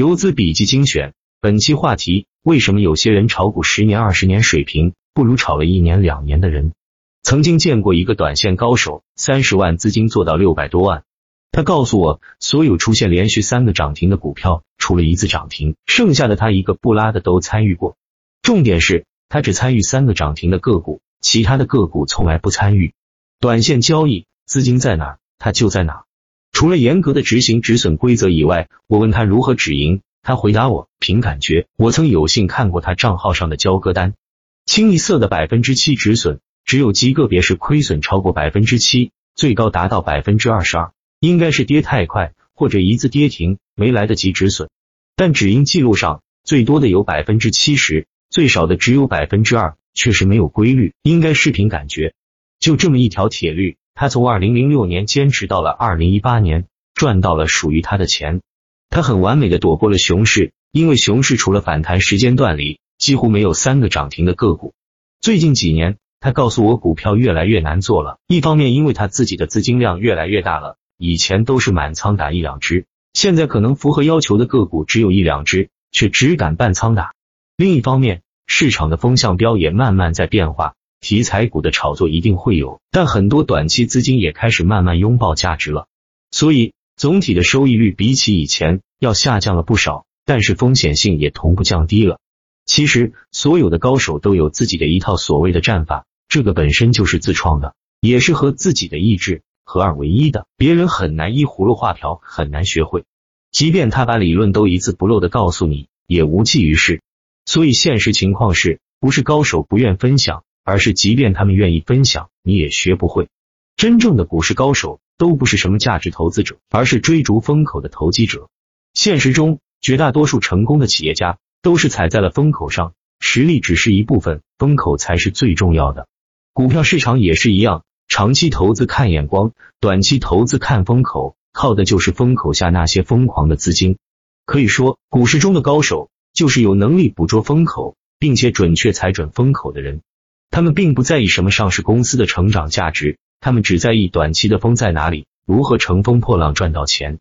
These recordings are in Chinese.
游资笔记精选，本期话题：为什么有些人炒股十年、二十年水平不如炒了一年、两年的人？曾经见过一个短线高手，三十万资金做到六百多万。他告诉我，所有出现连续三个涨停的股票，除了一次涨停，剩下的他一个不拉的都参与过。重点是他只参与三个涨停的个股，其他的个股从来不参与。短线交易资金在哪，他就在哪。除了严格的执行止损规则以外，我问他如何止盈，他回答我凭感觉。我曾有幸看过他账号上的交割单，清一色的百分之七止损，只有极个别是亏损超过百分之七，最高达到百分之二十二，应该是跌太快或者一字跌停，没来得及止损。但止盈记录上最多的有百分之七十，最少的只有百分之二，确实没有规律，应该是凭感觉。就这么一条铁律。他从二零零六年坚持到了二零一八年，赚到了属于他的钱。他很完美的躲过了熊市，因为熊市除了反弹时间段里几乎没有三个涨停的个股。最近几年，他告诉我股票越来越难做了，一方面因为他自己的资金量越来越大了，以前都是满仓打一两只，现在可能符合要求的个股只有一两只，却只敢半仓打。另一方面，市场的风向标也慢慢在变化。题材股的炒作一定会有，但很多短期资金也开始慢慢拥抱价值了，所以总体的收益率比起以前要下降了不少，但是风险性也同步降低了。其实所有的高手都有自己的一套所谓的战法，这个本身就是自创的，也是和自己的意志合二为一的，别人很难依葫芦画瓢，很难学会。即便他把理论都一字不漏的告诉你，也无济于事。所以现实情况是不是高手不愿分享？而是，即便他们愿意分享，你也学不会。真正的股市高手都不是什么价值投资者，而是追逐风口的投机者。现实中，绝大多数成功的企业家都是踩在了风口上，实力只是一部分，风口才是最重要的。股票市场也是一样，长期投资看眼光，短期投资看风口，靠的就是风口下那些疯狂的资金。可以说，股市中的高手就是有能力捕捉风口，并且准确踩准风口的人。他们并不在意什么上市公司的成长价值，他们只在意短期的风在哪里，如何乘风破浪赚到钱。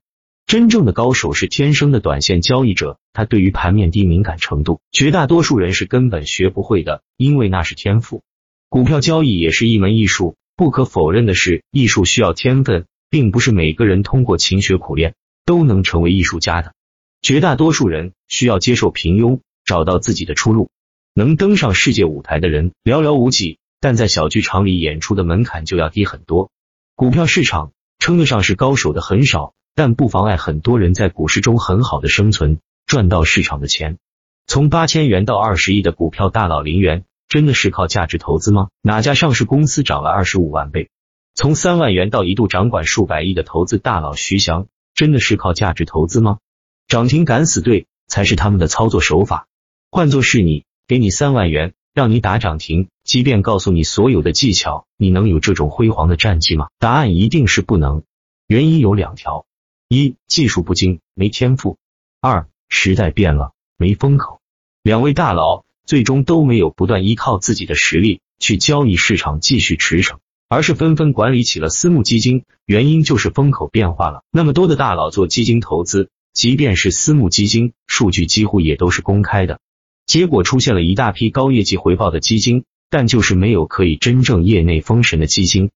真正的高手是天生的短线交易者，他对于盘面低敏感程度，绝大多数人是根本学不会的，因为那是天赋。股票交易也是一门艺术，不可否认的是，艺术需要天分，并不是每个人通过勤学苦练都能成为艺术家的。绝大多数人需要接受平庸，找到自己的出路。能登上世界舞台的人寥寥无几，但在小剧场里演出的门槛就要低很多。股票市场称得上是高手的很少，但不妨碍很多人在股市中很好的生存，赚到市场的钱。从八千元到二十亿的股票大佬林元，真的是靠价值投资吗？哪家上市公司涨了二十五万倍？从三万元到一度掌管数百亿的投资大佬徐翔，真的是靠价值投资吗？涨停敢死队才是他们的操作手法。换作是你。给你三万元，让你打涨停，即便告诉你所有的技巧，你能有这种辉煌的战绩吗？答案一定是不能。原因有两条：一、技术不精，没天赋；二、时代变了，没风口。两位大佬最终都没有不断依靠自己的实力去交易市场继续驰骋，而是纷纷管理起了私募基金。原因就是风口变化了。那么多的大佬做基金投资，即便是私募基金，数据几乎也都是公开的。结果出现了一大批高业绩回报的基金，但就是没有可以真正业内封神的基金，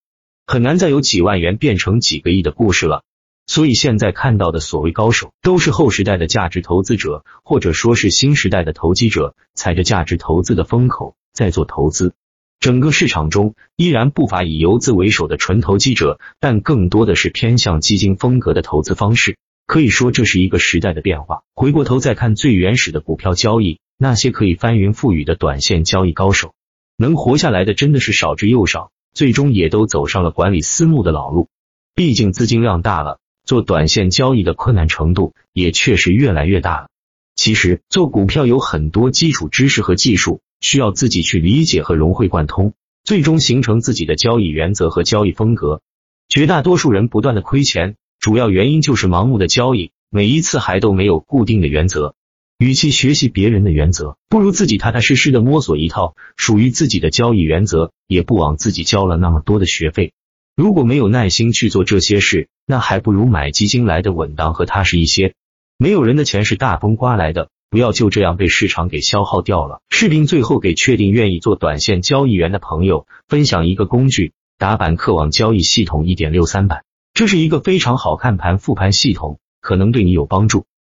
很难再有几万元变成几个亿的故事了。所以现在看到的所谓高手，都是后时代的价值投资者，或者说是新时代的投机者，踩着价值投资的风口在做投资。整个市场中依然不乏以游资为首的纯投机者，但更多的是偏向基金风格的投资方式。可以说这是一个时代的变化。回过头再看最原始的股票交易。那些可以翻云覆雨的短线交易高手，能活下来的真的是少之又少，最终也都走上了管理私募的老路。毕竟资金量大了，做短线交易的困难程度也确实越来越大了。其实做股票有很多基础知识和技术，需要自己去理解和融会贯通，最终形成自己的交易原则和交易风格。绝大多数人不断的亏钱，主要原因就是盲目的交易，每一次还都没有固定的原则。与其学习别人的原则，不如自己踏踏实实的摸索一套属于自己的交易原则，也不枉自己交了那么多的学费。如果没有耐心去做这些事，那还不如买基金来的稳当和踏实一些。没有人的钱是大风刮来的，不要就这样被市场给消耗掉了。视频最后给确定愿意做短线交易员的朋友分享一个工具——打板客网交易系统一点六三版，这是一个非常好看盘复盘系统，可能对你有帮助。